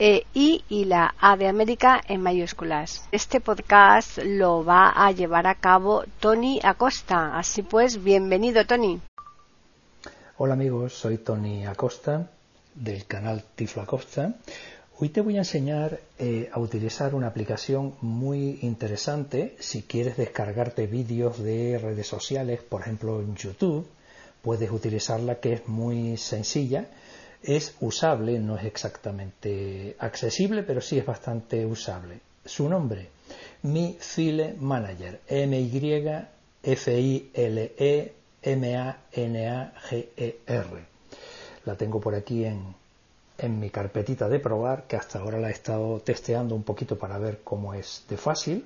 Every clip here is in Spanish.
e I y la A de América en mayúsculas. Este podcast lo va a llevar a cabo Tony Acosta. Así pues, bienvenido Tony. Hola amigos, soy Tony Acosta del canal Tiflo Acosta. Hoy te voy a enseñar eh, a utilizar una aplicación muy interesante si quieres descargarte vídeos de redes sociales, por ejemplo en YouTube. Puedes utilizarla que es muy sencilla es usable, no es exactamente accesible, pero sí es bastante usable. Su nombre, Mi File Manager, M-Y-F-I-L-E-M-A-N-A-G-E-R. La tengo por aquí en, en mi carpetita de probar, que hasta ahora la he estado testeando un poquito para ver cómo es de fácil,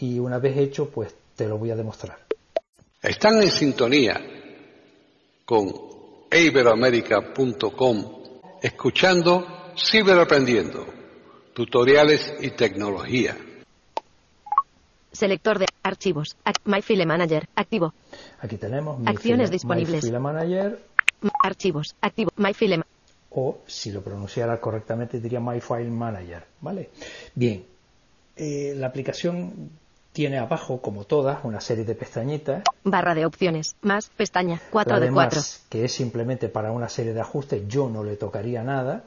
y una vez hecho, pues te lo voy a demostrar. Están en sintonía con eiberoamerica.com, escuchando Ciberaprendiendo, tutoriales y tecnología. Selector de archivos. MyFile Manager. Activo. Aquí tenemos Acciones disponibles. MyFile Manager. Archivos. Activo. MyFile. O si lo pronunciara correctamente diría MyFile Manager. ¿Vale? Bien. Eh, la aplicación tiene abajo, como todas, una serie de pestañitas. Barra de opciones, más pestaña, 4 de 4. Que es simplemente para una serie de ajustes, yo no le tocaría nada.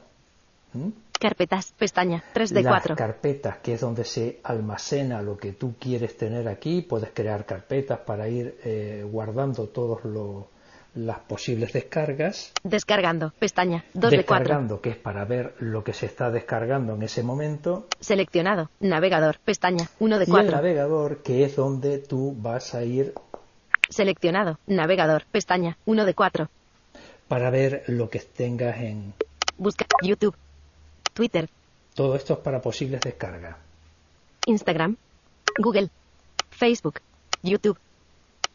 Carpetas, pestaña, 3 de Las 4. carpetas, que es donde se almacena lo que tú quieres tener aquí. Puedes crear carpetas para ir eh, guardando todos los las posibles descargas. Descargando, pestaña, 2 de 4. Descargando, que es para ver lo que se está descargando en ese momento. Seleccionado, navegador, pestaña, 1 de Y 4. el navegador, que es donde tú vas a ir Seleccionado, navegador, pestaña, 1 de 4. para ver lo que tengas en... Busca, YouTube, Twitter, Todo esto es para posibles descargas. Instagram, Google, Facebook, YouTube.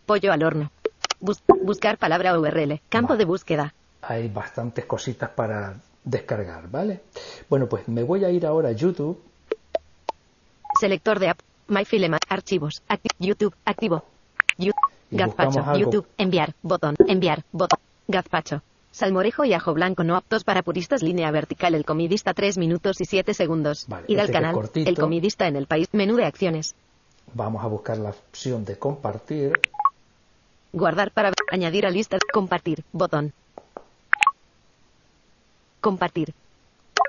Pollo al horno. Bus- buscar palabra URL. Campo de búsqueda. Hay bastantes cositas para descargar, ¿vale? Bueno, pues me voy a ir ahora a YouTube. Selector de app. MyFilema. Archivos. Acti- YouTube. Activo. You- Gazpacho. YouTube. Enviar. Botón. Enviar. Botón. Gazpacho. Salmorejo y ajo blanco no aptos para puristas. Línea vertical. El comidista 3 minutos y 7 segundos. Vale, Ir al este canal. El comidista en el país. Menú de acciones. Vamos a buscar la opción de compartir. Guardar para añadir a lista. Compartir. Botón. Compartir.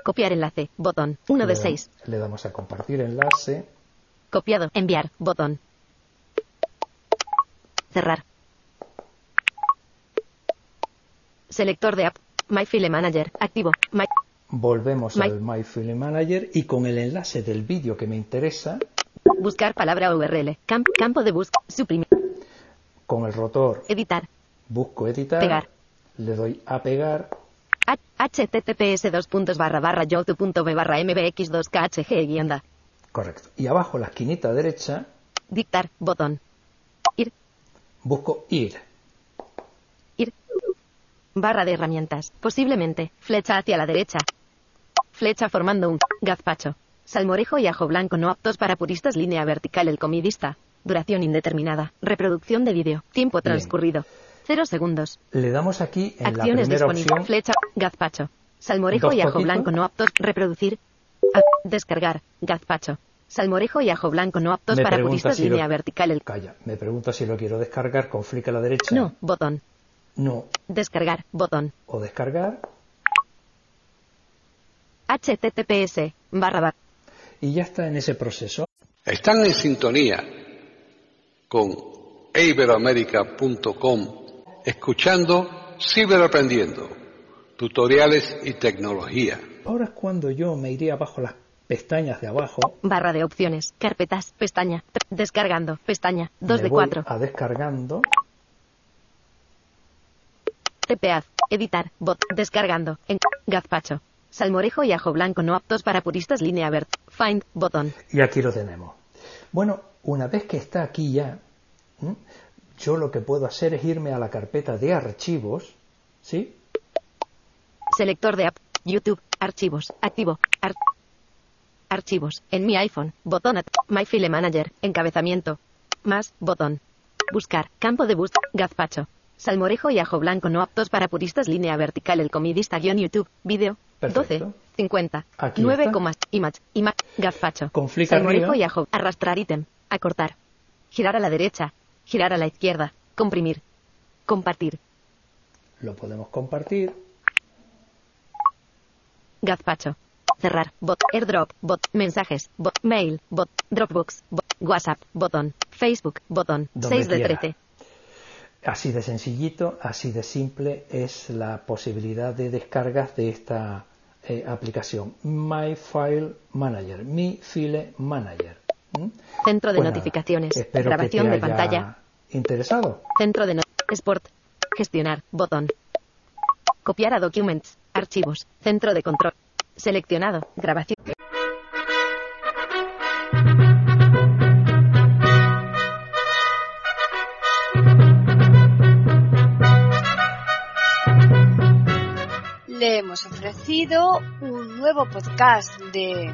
Copiar enlace. Botón. 1 de Le da- 6. Le damos a compartir enlace. Copiado. Enviar. Botón. Cerrar. Selector de app. MyFile Manager. Activo. My- Volvemos My- al MyFile Manager y con el enlace del vídeo que me interesa, buscar palabra URL. Camp- campo de búsqueda. Suprimir. Con el rotor Editar. busco editar, Pegar. le doy a pegar https dos puntos barra barra youtube.b barra mbx 2 khg guionda. Correcto. Y abajo, la esquinita derecha, Dictar. Botón. Ir. busco ir. Ir. Barra de herramientas. Posiblemente. Flecha hacia la derecha. Flecha formando un gazpacho. Salmorejo y ajo blanco no aptos para puristas. Línea vertical el comidista. Duración indeterminada. Reproducción de vídeo. Tiempo transcurrido. Cero segundos. Le damos aquí en la Acciones primera disponibles. opción, Flecha. Gazpacho. Salmorejo y ajo toquitos. blanco no aptos. Reproducir. A- descargar. Gazpacho. Salmorejo y ajo blanco no aptos Me para puristas. si lo- Línea vertical el... calla, me pregunta si lo quiero descargar con flick a la derecha. No. Botón. No. Descargar. Botón. O descargar https barra barra y ya está en ese proceso. Están en sintonía con eiberoamerica.com, escuchando Ciberaprendiendo, tutoriales y tecnología. Ahora es cuando yo me iré abajo a las pestañas de abajo. Barra de opciones. Carpetas. Pestaña. Descargando. Pestaña. 2 me de voy 4. A descargando. TPAD. Editar. Bot. Descargando. En. Gazpacho. Salmorejo y ajo blanco no aptos para puristas. Línea verde. Find. Botón. Y aquí lo tenemos. Bueno, una vez que está aquí ya, ¿m? yo lo que puedo hacer es irme a la carpeta de archivos, ¿sí? Selector de app. YouTube. Archivos. Activo. Ar- Archivos. En mi iPhone. Botón. at- My File Manager. Encabezamiento. Más. Botón. Buscar. Campo de bus. Gazpacho. Salmorejo y ajo blanco no aptos para puristas. Línea vertical. El comidista guion YouTube. Vídeo. Perfecto. 12. 50. Aquí 9, está. Image. Ima Gazpacho. Con flick Salmorejo arriba. y ajo. Arrastrar ítem. Acortar. Girar a la derecha. Girar a la izquierda. Comprimir. Compartir. Lo podemos compartir. Gazpacho. Cerrar. Bot. Airdrop. Bot. Mensajes. Bot. Mail. Bot. Dropbox. Bot. WhatsApp. Botón. Facebook. Botón. Donde 6 de quiera. 13. Así de sencillito, así de simple es la posibilidad de descargas de esta eh, aplicación. My File Manager, mi File Manager. ¿Mm? Centro de Pues notificaciones. Grabación que te de haya pantalla. Interesado. Centro de Sport. Gestionar. Botón. Copiar a documents. Archivos. Centro de control. Seleccionado. Grabación. Le hemos ofrecido un nuevo podcast de